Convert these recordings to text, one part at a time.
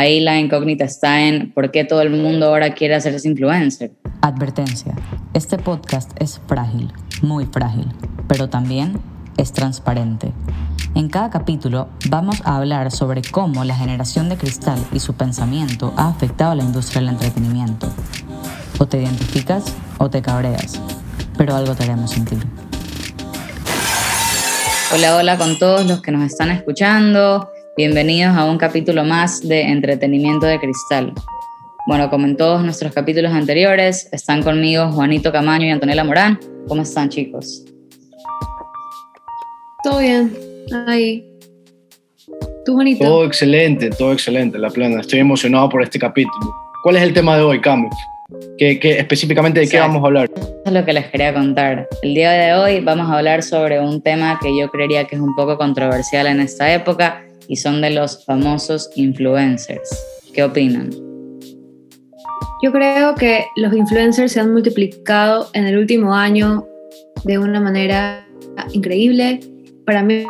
ahí la incógnita está en por qué todo el mundo ahora quiere hacerse influencer. Advertencia, este podcast es frágil, muy frágil, pero también es transparente. En cada capítulo vamos a hablar sobre cómo la generación de cristal y su pensamiento ha afectado a la industria del entretenimiento. O te identificas o te cabreas, pero algo te haremos sentir. Hola, hola con todos los que nos están escuchando. Bienvenidos a un capítulo más de Entretenimiento de Cristal. Bueno, como en todos nuestros capítulos anteriores, están conmigo Juanito Camaño y Antonella Morán. ¿Cómo están, chicos? Todo bien. Ahí. ¿Tú, Juanito? Todo excelente, todo excelente, la plena. Estoy emocionado por este capítulo. ¿Cuál es el tema de hoy, Camus? ¿Qué, específicamente de qué vamos a hablar? Eso es lo que les quería contar. El día de hoy vamos a hablar sobre un tema que yo creería que es un poco controversial en esta época y son de los famosos influencers. ¿Qué opinan? Yo creo que los influencers se han multiplicado en el último año de una manera increíble. Para mí,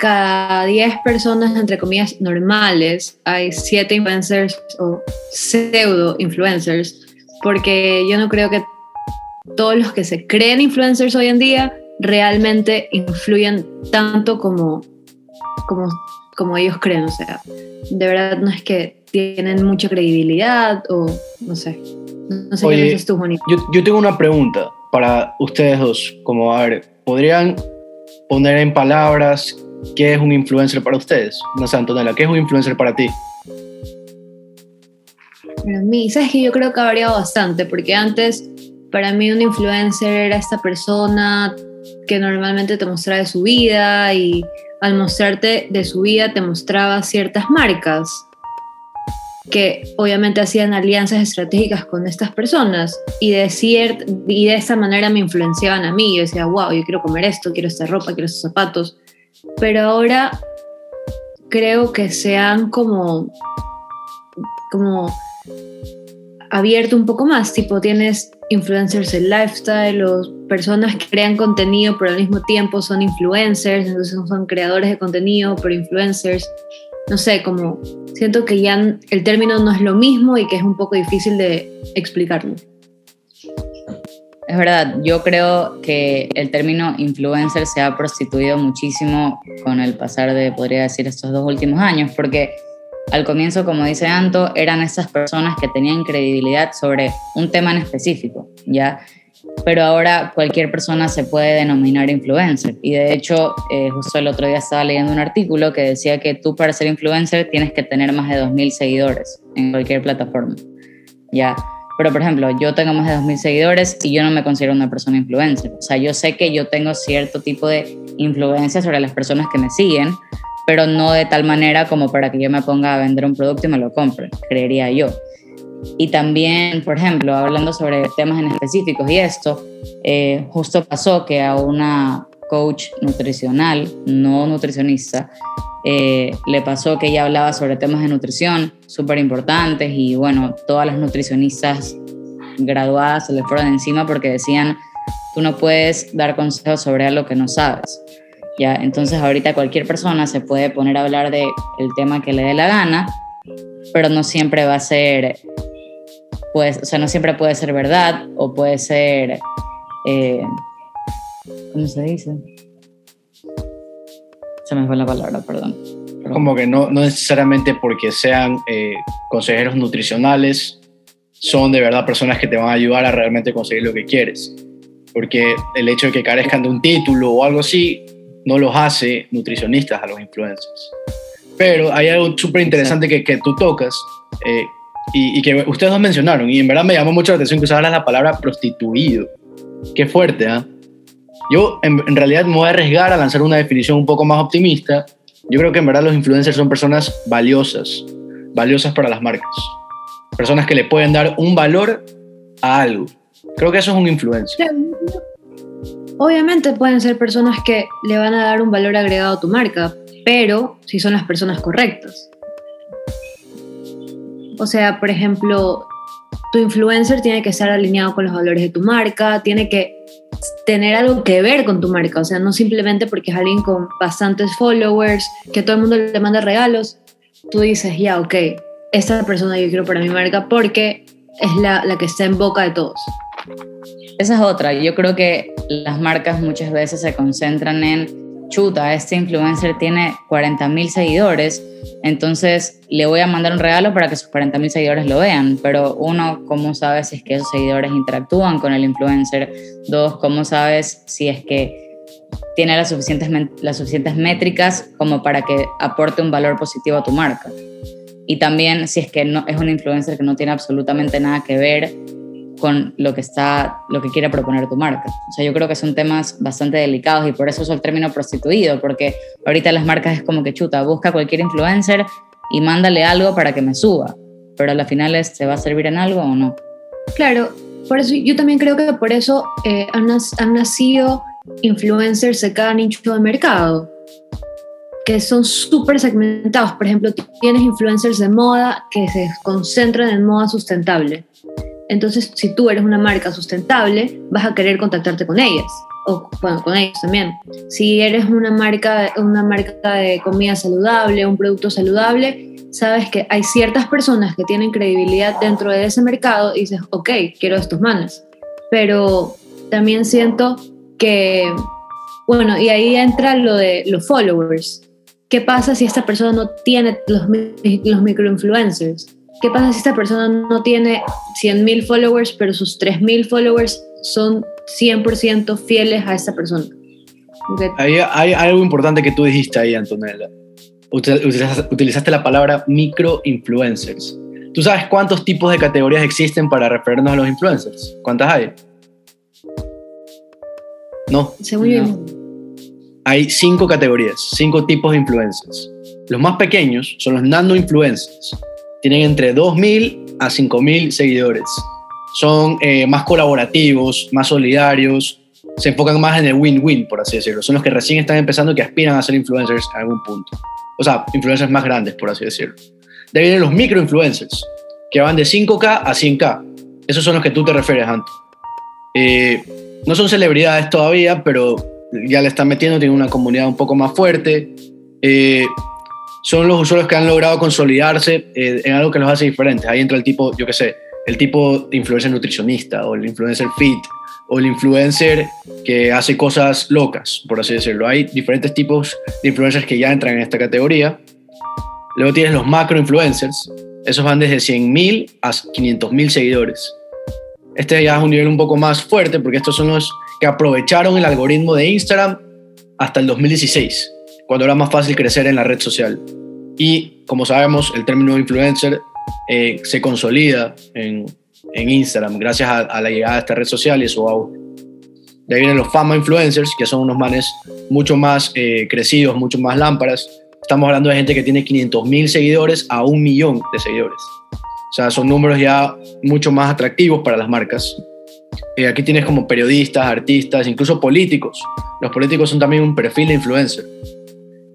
cada 10 personas, entre comillas, normales, hay 7 influencers o pseudo influencers, porque yo no creo que todos los que se creen influencers hoy en día realmente influyen tanto como, como, como ellos creen. O sea, de verdad no es que tienen mucha credibilidad o no sé. No sé qué dices tú, Juanito. Yo, yo tengo una pregunta para ustedes dos. Como, a ver, ¿podrían poner en palabras qué es un influencer para ustedes? No sé, Antonella, ¿qué es un influencer para ti? Para mí, sabes que yo creo que ha variado bastante, porque antes para mí un influencer era esta persona que normalmente te mostraba de su vida y al mostrarte de su vida te mostraba ciertas marcas que obviamente hacían alianzas estratégicas con estas personas y de, y de esta manera me influenciaban a mí. Yo decía, wow, yo quiero comer esto, quiero esta ropa, quiero estos zapatos. Pero ahora creo que se han como, como abierto un poco más, tipo tienes influencers en lifestyle o personas que crean contenido pero al mismo tiempo son influencers, entonces son creadores de contenido pero influencers no sé, como siento que ya el término no es lo mismo y que es un poco difícil de explicarlo. Es verdad, yo creo que el término influencer se ha prostituido muchísimo con el pasar de, podría decir, estos dos últimos años, porque al comienzo, como dice Anto, eran esas personas que tenían credibilidad sobre un tema en específico, ¿ya? pero ahora cualquier persona se puede denominar influencer. Y de hecho, eh, justo el otro día estaba leyendo un artículo que decía que tú para ser influencer tienes que tener más de 2.000 seguidores en cualquier plataforma. Ya. Pero, por ejemplo, yo tengo más de 2.000 seguidores y yo no me considero una persona influencer. O sea, yo sé que yo tengo cierto tipo de influencia sobre las personas que me siguen, pero no de tal manera como para que yo me ponga a vender un producto y me lo compre, creería yo. Y también, por ejemplo, hablando sobre temas en específicos y esto, eh, justo pasó que a una coach nutricional, no nutricionista, eh, le pasó que ella hablaba sobre temas de nutrición súper importantes y bueno, todas las nutricionistas graduadas se le fueron encima porque decían, tú no puedes dar consejos sobre algo que no sabes. Ya, entonces ahorita cualquier persona se puede poner a hablar de el tema que le dé la gana, pero no siempre va a ser pues, o sea, no siempre puede ser verdad o puede ser, eh, ¿cómo se dice? Se me fue la palabra, perdón. Como que no, no necesariamente porque sean eh, consejeros nutricionales son de verdad personas que te van a ayudar a realmente conseguir lo que quieres. Porque el hecho de que carezcan de un título o algo así no los hace nutricionistas a los influencers. Pero hay algo súper interesante que, que, tú tocas, eh, y, que ustedes dos mencionaron, y en verdad me llamó mucho la atención que usaras la palabra prostituido. Qué fuerte, ¿ah? Yo en, realidad me voy a arriesgar a lanzar una definición un poco más optimista. Yo creo que en verdad los influencers son personas valiosas, valiosas para las marcas. Personas que le pueden dar un valor a algo. Creo que eso es un influencer. Obviamente pueden ser personas que le van a dar un valor agregado a tu marca, pero si son las personas correctas. O sea, por ejemplo, tu influencer tiene que estar alineado con los valores de tu marca, tiene que tener algo que ver con tu marca, o sea, no simplemente porque es alguien con bastantes followers, que todo el mundo le manda regalos, tú dices, ya, ok, esta persona yo quiero para mi marca porque es la, la que está en boca de todos. Esa es otra. Yo creo que las marcas muchas veces se concentran en, chuta, este influencer tiene 40 mil seguidores, entonces le voy a mandar un regalo para que sus 40 mil seguidores lo vean. Pero uno, ¿cómo sabes si es que esos seguidores interactúan con el influencer? Dos, ¿cómo sabes si es que tiene las suficientes, las suficientes métricas como para que aporte un valor positivo a tu marca? Y también si es que no, es un influencer que no tiene absolutamente nada que ver con lo que está, lo que quiere proponer tu marca. O sea, yo creo que son temas bastante delicados y por eso uso el término prostituido, porque ahorita las marcas es como que chuta, busca cualquier influencer y mándale algo para que me suba, pero a la final es, ¿se va a servir en algo o no? Claro, por eso yo también creo que por eso eh, han, han nacido influencers de cada nicho de mercado que son súper segmentados. Por ejemplo, tienes influencers de moda que se concentran en moda sustentable. Entonces, si tú eres una marca sustentable, vas a querer contactarte con ellas o bueno, con ellos también. Si eres una marca, una marca de comida saludable, un producto saludable, sabes que hay ciertas personas que tienen credibilidad dentro de ese mercado y dices, ok, quiero estos manes. Pero también siento que, bueno, y ahí entra lo de los followers. ¿Qué pasa si esta persona no tiene los, los microinfluencers? ¿Qué pasa si esta persona no tiene 100.000 followers, pero sus 3.000 followers son 100% fieles a esta persona? Hay, hay, algo importante que tú dijiste ahí, Antonella. Utilizaste, utilizaste la palabra microinfluencers. ¿Tú sabes cuántos tipos de categorías existen para referirnos a los influencers? ¿Cuántas hay? No. Según yo. Hay cinco categorías, cinco tipos de influencers. Los más pequeños son los nano influencers tienen entre 2.000 a 5.000 seguidores. Son eh, más colaborativos, más solidarios, se enfocan más en el win-win, por así decirlo. Son los que recién están empezando y que aspiran a ser influencers en algún punto. O sea, influencers más grandes, por así decirlo. De ahí vienen los micro-influencers, que van de 5K a 100K. Esos son los que tú te refieres, Anto. Eh, no son celebridades todavía, pero ya le están metiendo, tienen una comunidad un poco más fuerte. Eh, son los usuarios que han logrado consolidarse eh, en algo que los hace diferentes. Ahí entra el tipo, yo qué sé, el tipo de influencer nutricionista o el influencer fit o el influencer que hace cosas locas, por así decirlo. Hay diferentes tipos de influencers que ya entran en esta categoría. Luego tienes los macro influencers. Esos van desde 100.000 a 500.000 seguidores. Este ya es un nivel un poco más fuerte porque estos son los que aprovecharon el algoritmo de Instagram hasta el 2016 cuando era más fácil crecer en la red social. Y como sabemos, el término influencer eh, se consolida en, en Instagram gracias a, la llegada de esta red social y su auge. De ahí vienen los fama influencers, que son unos manes mucho más eh, crecidos, mucho más lámparas. Estamos hablando de gente que tiene 500 mil seguidores a un millón de seguidores. O sea, son números ya mucho más atractivos para las marcas. Eh, aquí tienes como periodistas, artistas, incluso políticos. Los políticos son también un perfil de influencer.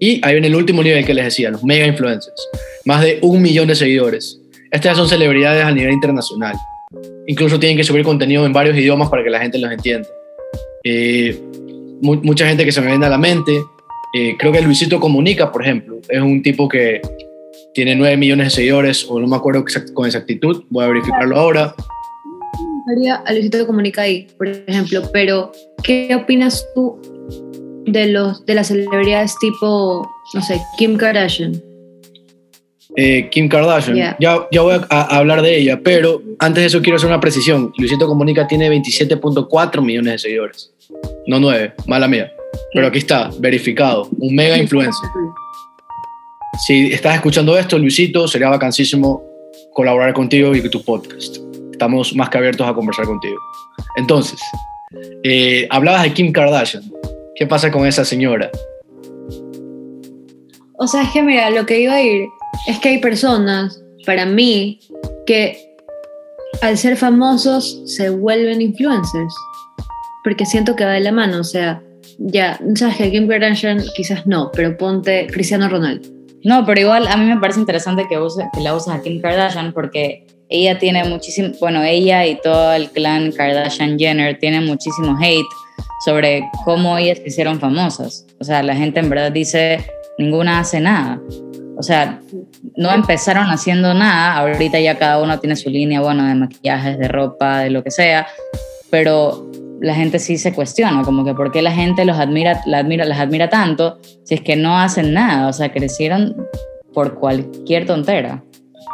Y ahí viene el último nivel que les decía, los mega influencers. Más de un millón de seguidores. Estas son celebridades a nivel internacional. Incluso tienen que subir contenido en varios idiomas para que la gente los entienda. Eh, mucha gente que se me viene a la mente. Eh, creo que Luisito Comunica, por ejemplo, es un tipo que tiene 9 millones de seguidores, o no me acuerdo con exactitud, voy a verificarlo ahora. A Luisito Comunica ahí, por ejemplo, pero ¿qué opinas tú de, los, de las celebridades tipo, no sé, Kim Kardashian. Eh, Kim Kardashian, ya, ya voy a, hablar de ella, pero antes de eso quiero hacer una precisión. Luisito Comunica tiene 27.4 millones de seguidores, no 9, mala mía. Pero aquí está, verificado, un mega influencer. Si estás escuchando esto, Luisito, sería vacancísimo colaborar contigo y tu podcast. Estamos más que abiertos a conversar contigo. Entonces, eh, hablabas de Kim Kardashian. ¿Qué pasa con esa señora? O sea, es que mira, lo que iba a ir es que hay personas, para mí, que al ser famosos se vuelven influencers. Porque siento que va de la mano, o sea, ya, sabes que Kim Kardashian quizás no, pero ponte Cristiano Ronaldo. No, pero igual a mí me parece interesante que, use, que la uses a Kim Kardashian porque ella tiene muchísimo, bueno, ella y todo el clan Kardashian Jenner tienen muchísimo hate sobre cómo ellas se hicieron famosas. O sea, la gente en verdad dice, ninguna hace nada. O sea, no empezaron haciendo nada, ahorita ya cada uno tiene su línea, bueno, de maquillajes, de ropa, de lo que sea, pero la gente sí se cuestiona, como que por qué la gente los admira, la admira, las admira tanto si es que no hacen nada, o sea, crecieron por cualquier tontera.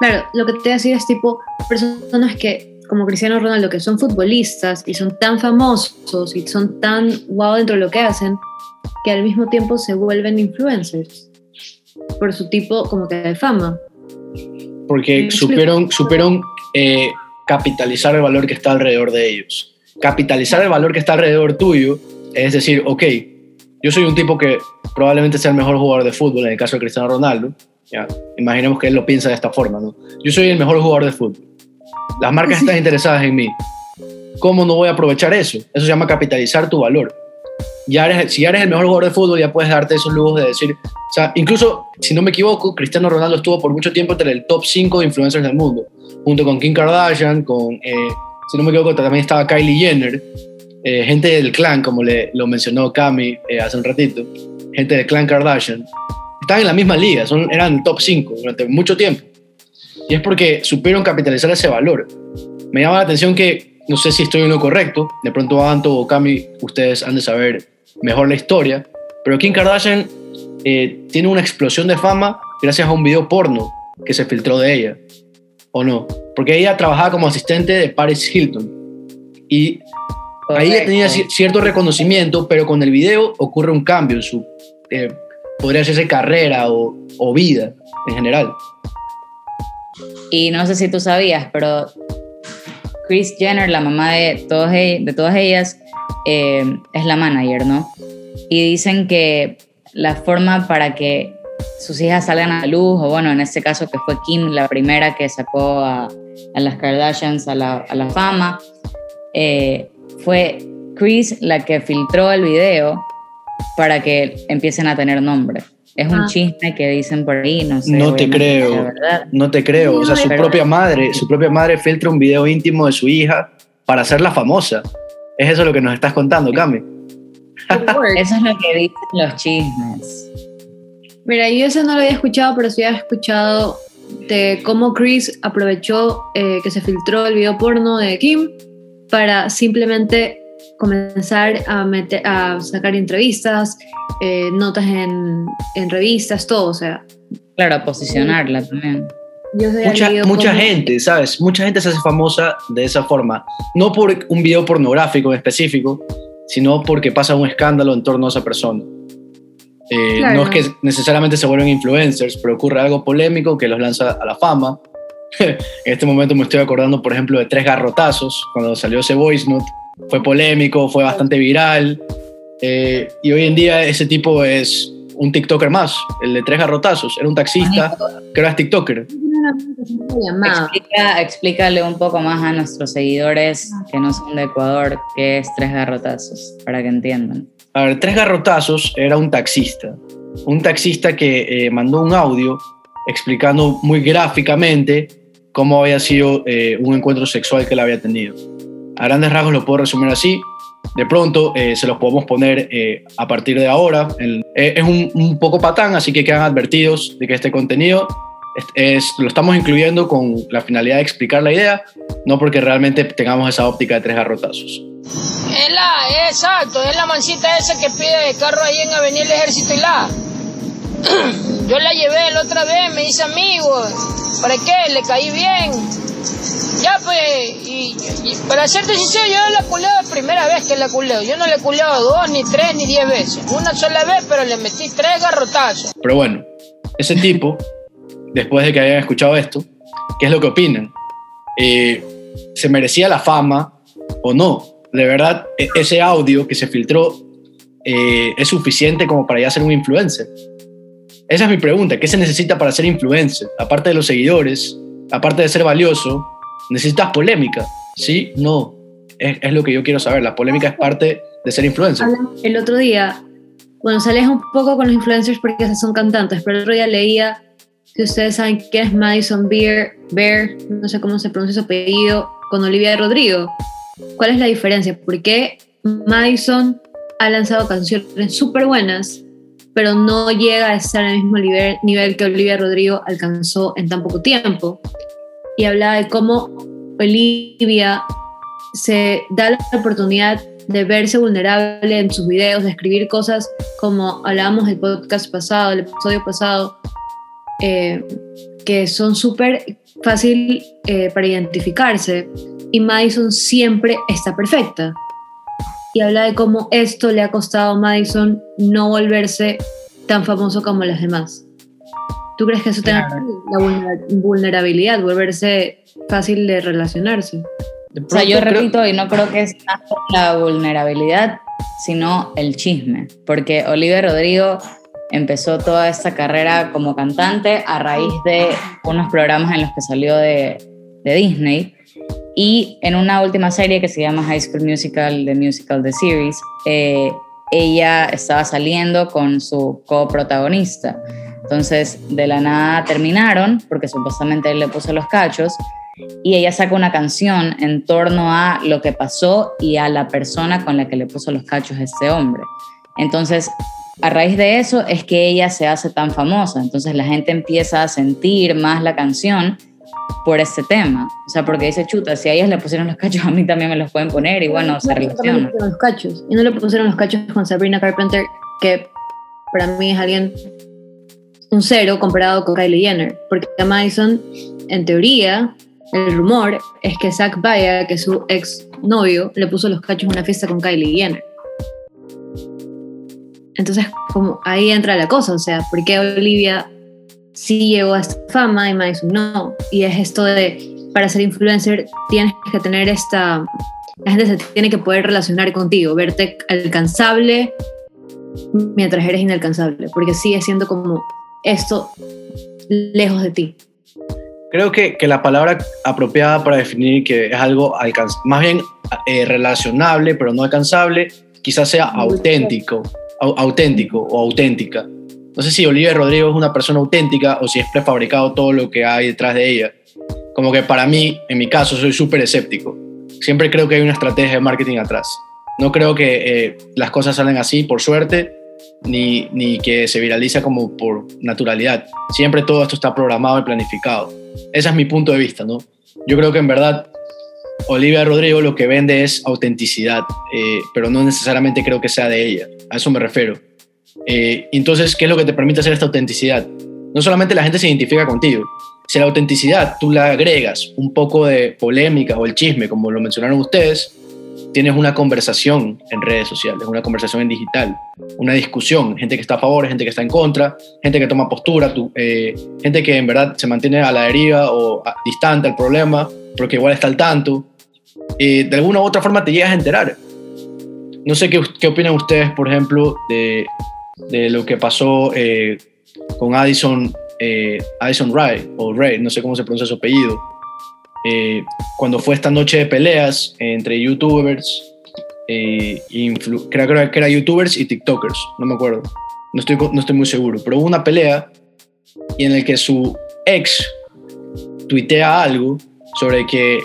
Claro, lo que te decía es tipo personas que, como Cristiano Ronaldo, que son futbolistas y son tan famosos y son tan guau dentro de lo que hacen, que al mismo tiempo se vuelven influencers por su tipo como que de fama. Porque supieron, supieron eh, capitalizar el valor que está alrededor de ellos. Capitalizar el valor que está alrededor tuyo es decir, ok, yo soy un tipo que probablemente sea el mejor jugador de fútbol, en el caso de Cristiano Ronaldo, ya, imaginemos que él lo piensa de esta forma, ¿no? Yo soy el mejor jugador de fútbol. Las marcas están interesadas en mí. ¿Cómo no voy a aprovechar eso? Eso se llama capitalizar tu valor. Ya eres, si ya eres el mejor jugador de fútbol, ya puedes darte esos lujos de decir, o sea, incluso, si no me equivoco, Cristiano Ronaldo estuvo por mucho tiempo entre el top 5 de influencers del mundo, junto con Kim Kardashian, con, eh, si no me equivoco, también estaba Kylie Jenner, eh, gente del clan, como le, lo mencionó Cami eh, hace un ratito, gente del clan Kardashian, estaban en la misma liga, son, eran top 5 durante mucho tiempo. Y es porque supieron capitalizar ese valor. Me llama la atención que, no sé si estoy en lo correcto, de pronto Anto o Cami, ustedes han de saber mejor la historia, pero Kim Kardashian eh, tiene una explosión de fama gracias a un video porno que se filtró de ella, ¿o no? Porque ella trabajaba como asistente de Paris Hilton. Y ahí ella tenía cierto reconocimiento, pero con el video ocurre un cambio en su eh, podría hacerse carrera o, o, vida en general. Y no sé si tú sabías, pero Chris Jenner, la mamá de, todos, e, de todas ellas, eh, es la manager, ¿no? Y dicen que la forma para que sus hijas salgan a la luz, o bueno, en este caso que fue Kim la primera que sacó a, a las Kardashians a la, a la fama, eh, fue Chris la que filtró el video para que empiecen a tener nombre. Es un ah. chisme que dicen por ahí, no sé. No te creo, no te creo. o sea, su propia madre, su propia madre filtra un video íntimo de su hija para hacerla famosa. Es eso lo que nos estás contando, Cami. eso es lo que dicen los chismes. Mira, yo eso no lo había escuchado, pero sí había escuchado de cómo Chris aprovechó eh, que se filtró el video porno de Kim para simplemente comenzar a, meter, a sacar entrevistas, eh, notas en, en, revistas, todo, o sea. Claro, a posicionarla también. mucha, mucha gente, ¿sabes? Mucha gente se hace famosa de esa forma. No por un video pornográfico en específico, sino porque pasa un escándalo en torno a esa persona. Eh, no es que necesariamente se vuelven influencers, pero ocurre algo polémico que los lanza a la fama. en este momento me estoy acordando, por ejemplo, de tres garrotazos, cuando salió ese voice note fue polémico, fue bastante viral. Eh, y hoy en día ese tipo es un TikToker más, el de tres garrotazos. Era un taxista que era TikToker. Explica, explícale un poco más a nuestros seguidores que no son de Ecuador qué es tres garrotazos, para que entiendan. A ver, tres garrotazos era un taxista. Un taxista que eh, mandó un audio explicando muy gráficamente cómo había sido eh, un encuentro sexual que él había tenido. A grandes rasgos lo puedo resumir así. De pronto eh, se los podemos poner eh, a partir de ahora. Eh, es un, poco patán, así que quedan advertidos de que este contenido es, lo estamos incluyendo con la finalidad de explicar la idea, no porque realmente tengamos esa óptica de tres garrotazos. Es la, exacto, es la mancita esa que pide carro ahí en Avenida El Ejército y la. Yo la llevé la otra vez, me dice amigo, ¿para qué? Le caí bien ya, pues, y, para ser sincero, yo la culeo la primera vez que la culeo. Yo no le culeo dos, ni tres, ni diez veces. Una sola vez, pero le metí tres garrotazos. Pero bueno, ese tipo, después de que hayan escuchado esto, ¿qué es lo que opinan? Eh, ¿Se merecía la fama o no? De verdad, e, ese audio que se filtró eh, es suficiente como para ya ser un influencer. Esa es mi pregunta. ¿Qué se necesita para ser influencer? Aparte de los seguidores, aparte de ser valioso, ¿Necesitas polémica? ¿Sí? No. Es, lo que yo quiero saber. La polémica es parte de ser influencer. El otro día, bueno, se un poco con los influencers porque son cantantes, pero el otro día leía, si ustedes saben qué es Madison Beer, Bear, no sé cómo se pronuncia su apellido, con Olivia Rodrigo. ¿Cuál es la diferencia? ¿Por qué Madison ha lanzado canciones súper buenas pero no llega a estar al mismo nivel, que Olivia Rodrigo alcanzó en tan poco tiempo. Y hablaba de cómo Olivia se da la oportunidad de verse vulnerable en sus videos, de escribir cosas como hablábamos el podcast pasado, el episodio pasado, eh, que son súper fácil eh, para identificarse. Y Madison siempre está perfecta. Y habla de cómo esto le ha costado a Madison no volverse tan famoso como las demás. ¿Tú crees que eso tenga la vulnerabilidad, volverse fácil de relacionarse? O sea, yo repito, y no creo que es tanto la vulnerabilidad, sino el chisme, porque Olivia Rodrigo empezó toda esta carrera como cantante a raíz de unos programas en los que salió de, de Disney y en una última serie que se llama High School Musical, The Musical, The Series, eh, ella estaba saliendo con su coprotagonista. Entonces, de la nada terminaron, porque supuestamente él le puso los cachos, y ella saca una canción en torno a lo que pasó y a la persona con la que le puso los cachos a este hombre. Entonces, a raíz de eso es que ella se hace tan famosa. Entonces la gente empieza a sentir más la canción por este tema. O sea, porque dice, chuta, si a ellas le pusieron los cachos, a mí también me los pueden poner y bueno, se relaciona. Los cachos. Y no le pusieron los cachos con Sabrina Carpenter, que para mí es alguien un cero comparado con Kylie Jenner. Porque a Madison, en teoría, el rumor es que Zach Baya, que es su ex novio, le puso los cachos en una fiesta con Kylie Jenner. Entonces, como ahí entra la cosa, o sea, ¿por qué Olivia sí llegó a esta fama y Madison no? Y es esto de, para ser influencer tienes que tener esta, la gente se tiene que poder relacionar contigo, verte alcanzable mientras eres inalcanzable, porque sigue siendo como esto lejos de ti. Creo que, que, la palabra apropiada para definir que es algo más bien eh, relacionable, pero no alcanzable, quizás sea auténtico, auténtico o auténtica. No sé si Olivia Rodrigo es una persona auténtica o si es prefabricado todo lo que hay detrás de ella. Como que para mí, en mi caso, soy súper escéptico. Siempre creo que hay una estrategia de marketing atrás. No creo que eh, las cosas salen así por suerte, ni, ni que se viraliza como por naturalidad. Siempre todo esto está programado y planificado. Ese es mi punto de vista, ¿no? Yo creo que en verdad Olivia Rodrigo lo que vende es autenticidad, eh, pero no necesariamente creo que sea de ella. A eso me refiero. Eh, entonces, ¿qué es lo que te permite hacer esta autenticidad? No solamente la gente se identifica contigo. Si la autenticidad tú la agregas un poco de polémica o el chisme, como lo mencionaron ustedes, tienes una conversación en redes sociales, una conversación en digital, una discusión, gente que está a favor, gente que está en contra, gente que toma postura, eh, gente que en verdad se mantiene a la deriva o distante al problema, porque igual está al tanto. Eh, de alguna u otra forma te llegas a enterar. No sé qué, qué opinan ustedes, por ejemplo, de, de lo que pasó eh, con Addison, Addison Ray, o Ray, no sé cómo se pronuncia su apellido eh, cuando fue esta noche de peleas entre youtubers, eh, creo, que era youtubers y tiktokers, no me acuerdo, no estoy, no estoy muy seguro, pero hubo una pelea y en el que su ex tuitea algo sobre que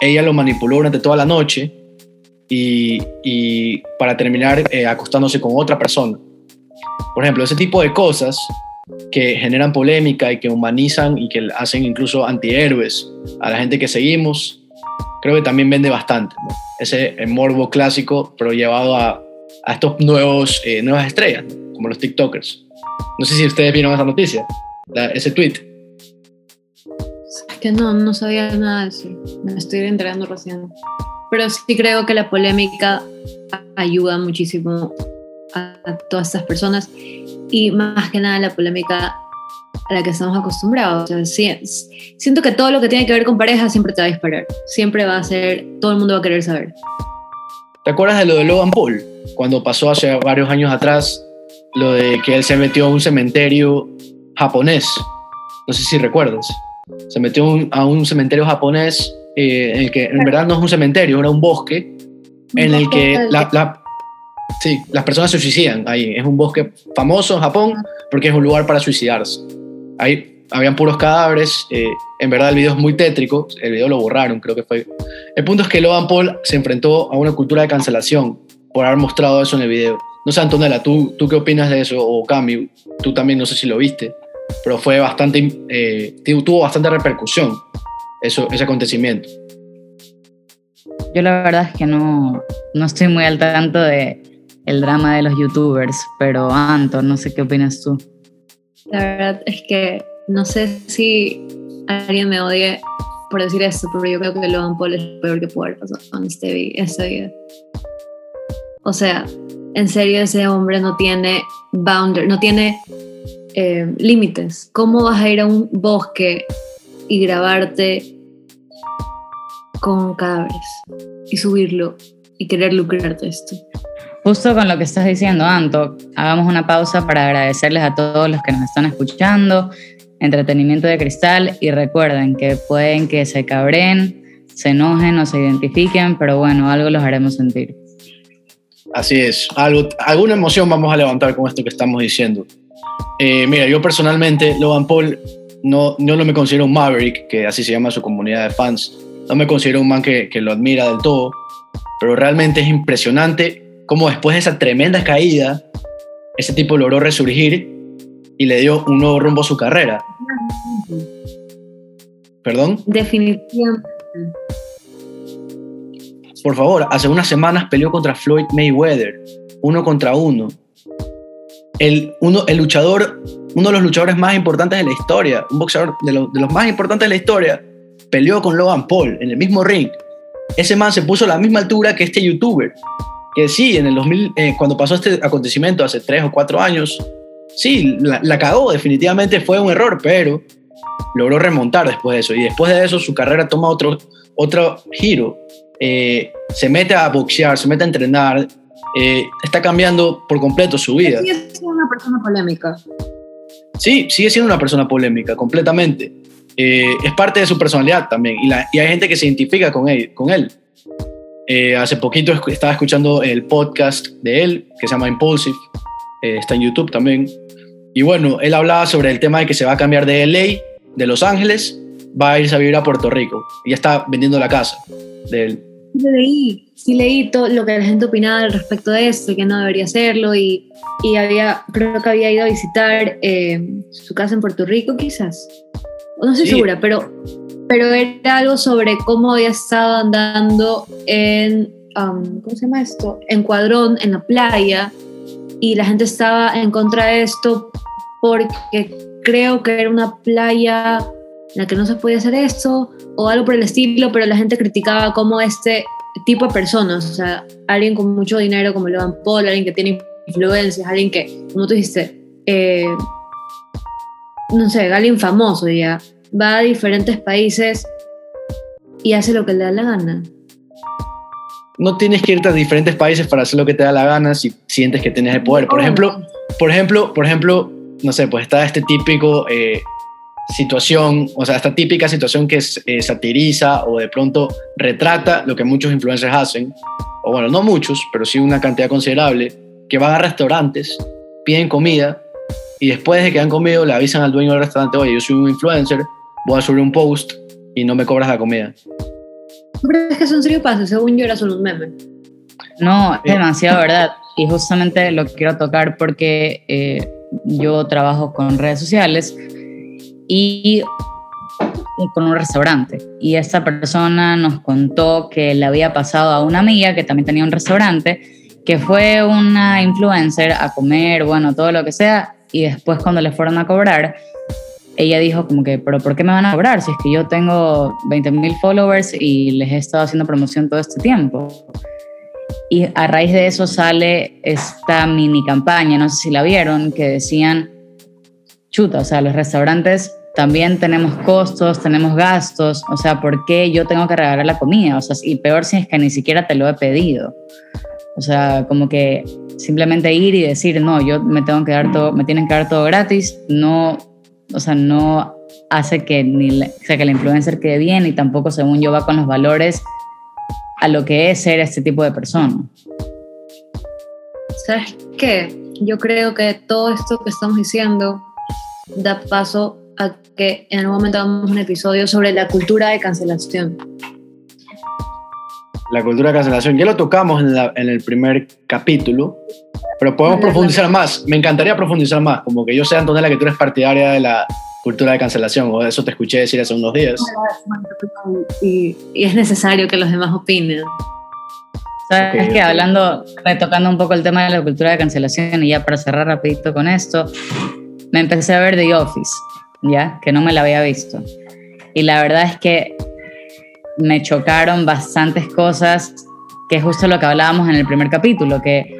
ella lo manipuló durante toda la noche y, y para terminar eh, acostándose con otra persona. Por ejemplo, ese tipo de cosas que generan polémica y que humanizan y que hacen incluso antihéroes a la gente que seguimos, creo que también vende bastante. Ese morbo clásico, pero llevado a, a estos nuevos, eh, nuevas estrellas, como los TikTokers. No sé si ustedes vieron esa noticia, ese tweet. Es que no, no sabía nada de eso. Me estoy enterando recién. Pero sí creo que la polémica ayuda muchísimo a todas estas personas y más que nada la polémica a la que estamos acostumbrados. siento que todo lo que tiene que ver con pareja siempre te va a disparar. Siempre va a ser, todo el mundo va a querer saber. ¿Te acuerdas de lo de Logan Paul? Cuando pasó hace varios años atrás, lo de que él se metió a un cementerio japonés. No sé si recuerdas. Se metió a un cementerio japonés eh, en el que en verdad no es un cementerio, era un bosque, en el que la, Sí, las personas se suicidan ahí. Es un bosque famoso en Japón porque es un lugar para suicidarse. Ahí habían puros cadáveres. Eh, en verdad el video es muy tétrico. El video lo borraron, creo que fue. El punto es que Logan Paul se enfrentó a una cultura de cancelación por haber mostrado eso en el video. No sé, Antonella, ¿tú, ¿tú qué opinas de eso? O Cami, tú también no sé si lo viste, pero fue bastante, eh, tuvo bastante repercusión eso, ese acontecimiento. Yo la verdad es que no, no estoy muy al tanto de el drama de los youtubers, pero Anton, no sé qué opinas tú. La verdad es que no sé si alguien me odie por decir esto, pero yo creo que Logan Paul es lo peor que puede haber pasado con este, vida. O sea, en serio ese hombre no tiene boundary, no tiene eh, límites. ¿Cómo vas a ir a un bosque y grabarte con cadáveres y subirlo y querer lucrarte esto? Justo con lo que estás diciendo, Anto, hagamos una pausa para agradecerles a todos los que nos están escuchando. Entretenimiento de cristal y recuerden que pueden que se cabren, se enojen o se identifiquen, pero bueno, algo los haremos sentir. Así es, algo, alguna emoción vamos a levantar con esto que estamos diciendo. Eh, mira, yo personalmente, Logan Paul, no, no me considero un maverick, que así se llama su comunidad de fans. No me considero un man que lo admira del todo, pero realmente es impresionante cómo después de esa tremenda caída, ese tipo logró resurgir y le dio un nuevo rumbo a su carrera. ¿Perdón? Definitivamente. Por favor, hace unas semanas peleó contra Floyd Mayweather, uno contra uno. El, uno, el luchador, uno de los luchadores más importantes de la historia, un boxeador de, de los más importantes de la historia, peleó con Logan Paul en el mismo ring. Ese man se puso a la misma altura que este youtuber. Que sí, en el 2000, eh, cuando pasó este acontecimiento hace tres o cuatro años, sí, la, la, cagó, definitivamente fue un error, pero logró remontar después de eso. Y después de eso su carrera toma otro, otro giro. Eh, se mete a boxear, se mete a entrenar, eh, está cambiando por completo su vida. Sigue siendo una persona polémica. Sí, sigue siendo una persona polémica, completamente. Eh, es parte de su personalidad también. Y, la, y, hay gente que se identifica con él. Con él. Eh, hace poquito estaba escuchando el podcast de él, que se llama Impulsive. Eh, está en YouTube también. Y bueno, él hablaba sobre el tema de que se va a cambiar de LA, de Los Ángeles, va a irse a vivir a Puerto Rico. Y ya está vendiendo la casa de él. Sí leí, sí leí todo lo que la gente opinaba al respecto de esto, que no debería hacerlo y, y había, creo que había ido a visitar eh, su casa en Puerto Rico quizás. No estoy sí. segura, pero, pero era algo sobre cómo había estado andando en, um, ¿cómo se llama esto? En Cuadrón, en la playa, y la gente estaba en contra de esto porque creo que era una playa en la que no se podía hacer esto o algo por el estilo, pero la gente criticaba como este tipo de personas, o sea, alguien con mucho dinero como Logan Paul, alguien que tiene influencias, alguien que, como tú dijiste, eh, no sé, alguien famoso ya, va a diferentes países y hace lo que le da la gana. No tienes que irte a diferentes países para hacer lo que te da la gana si sientes que tienes el poder. Por ejemplo, por ejemplo, por ejemplo, no sé, pues está este típico eh, situación, o sea, esta típica situación que eh, satiriza o de pronto retrata lo que muchos influencers hacen, o bueno, no muchos, pero sí una cantidad considerable, que van a restaurantes, piden comida y después de que han comido le avisan al dueño del restaurante, oye, yo soy un influencer, voy a subir un post y no me cobras la comida. ¿Tú crees que eso en serio pasa? Según yo era solo un meme. No, es demasiado verdad. Y justamente lo quiero tocar porque eh, yo trabajo con redes sociales y, y con un restaurante. Y esta persona nos contó que le había pasado a una amiga que también tenía un restaurante, que fue una influencer a comer, bueno, todo lo que sea, y después cuando le fueron a cobrar, ella dijo como que, pero ¿por qué me van a cobrar si es que yo tengo 20 mil followers y les he estado haciendo promoción todo este tiempo? Y a raíz de eso sale esta mini campaña, no sé si la vieron, que decían, chuta, o sea, los restaurantes también tenemos costos, tenemos gastos, o sea, ¿por qué yo tengo que regalar la comida? O sea, y peor si es que ni siquiera te lo he pedido. O sea, como que simplemente ir y decir, no, yo me tengo que dar todo, me tienen que dar todo gratis, no, o sea, no hace que, ni la, o sea, que la influencer quede bien y tampoco, según yo, va con los valores a lo que es ser este tipo de persona. ¿Sabes qué? Yo creo que todo esto que estamos diciendo da paso a que en algún momento hagamos un episodio sobre la cultura de cancelación. La cultura de cancelación, ya lo tocamos en, la, en el primer capítulo, Pero podemos profundizar más. Me encantaría profundizar más. Como que yo sé, Antonella, que tú eres partidaria de la cultura de cancelación, o eso te escuché decir hace unos días. Y, es necesario que los demás opinen. Sabes que hablando, retocando un poco el tema de la cultura de cancelación, y ya para cerrar rapidito con esto, me empecé a ver The Office, ya, que no me la había visto. Y la verdad es que me chocaron bastantes cosas, que es justo lo que hablábamos en el primer capítulo, que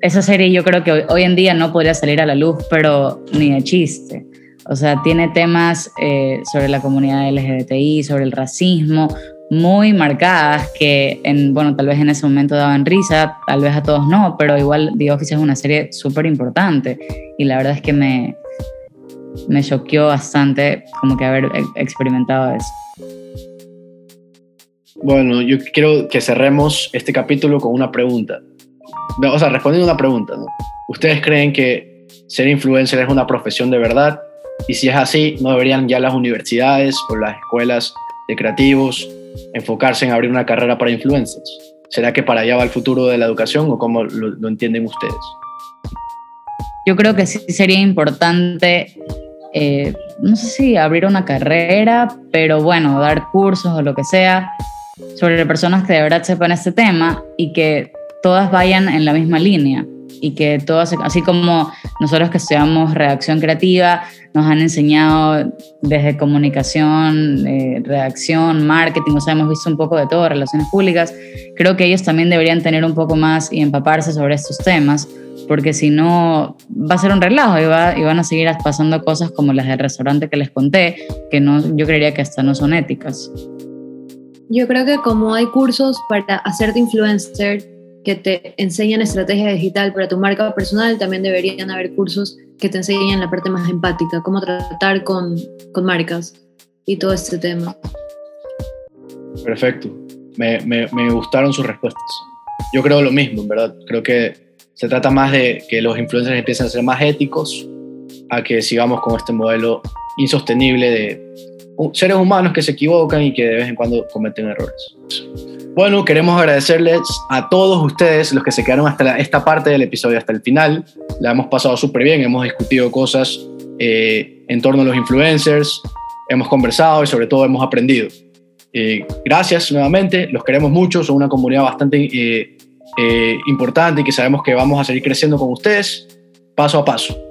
esa serie yo creo que hoy, en día no podría salir a la luz, pero ni de chiste. O sea, tiene temas eh, sobre la comunidad LGBTI, sobre el racismo, muy marcadas que, en, bueno, tal vez en ese momento daban risa, tal vez a todos no, pero igual The Office es una serie súper importante y la verdad es que me, me choqueó bastante como que haber experimentado eso. Bueno, yo quiero que cerremos este capítulo con una pregunta. O sea, respondiendo una pregunta, ¿no? ¿Ustedes creen que ser influencer es una profesión de verdad? Y si es así, ¿no deberían ya las universidades o las escuelas de creativos enfocarse en abrir una carrera para influencers? ¿Será que para allá va el futuro de la educación o cómo lo, entienden ustedes? Yo creo que sí sería importante, eh, no sé si abrir una carrera, pero bueno, dar cursos o lo que sea sobre personas que de verdad sepan este tema y que todas vayan en la misma línea y que todas, así como nosotros que estudiamos redacción creativa, nos han enseñado desde comunicación, eh, redacción, marketing, o sea, hemos visto un poco de todo, relaciones públicas, creo que ellos también deberían tener un poco más y empaparse sobre estos temas, porque si no va a ser un relajo y, va, y van a seguir pasando cosas como las del restaurante que les conté, que no, yo creería que hasta no son éticas. Yo creo que como hay cursos para hacerte influencer, que te enseñan estrategia digital para tu marca personal, también deberían haber cursos que te enseñen la parte más empática, cómo tratar con, con marcas y todo este tema. Perfecto. Me, me, me, gustaron sus respuestas. Yo creo lo mismo, en verdad. Creo que se trata más de que los influencers empiecen a ser más éticos a que sigamos con este modelo insostenible de seres humanos que se equivocan y que de vez en cuando cometen errores. Bueno, queremos agradecerles a todos ustedes, los que se quedaron hasta esta parte del episodio, hasta el final. La hemos pasado súper bien, hemos discutido cosas eh, en torno a los influencers, hemos conversado y sobre todo hemos aprendido. Eh, gracias nuevamente, los queremos mucho, son una comunidad bastante eh, importante y que sabemos que vamos a seguir creciendo con ustedes paso a paso.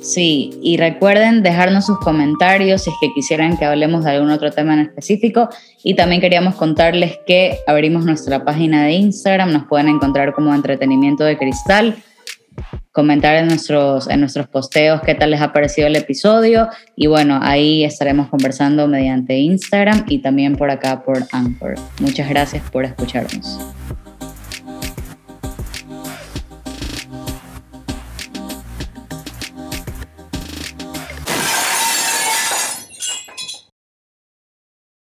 Sí, y recuerden dejarnos sus comentarios si es que quisieran que hablemos de algún otro tema en específico. Y también queríamos contarles que abrimos nuestra página de Instagram, nos pueden encontrar como Entretenimiento de Cristal, comentar en nuestros, en nuestros posteos qué tal les ha parecido el episodio. Y bueno, ahí estaremos conversando mediante Instagram y también por acá por Anchor. Muchas gracias por escucharnos.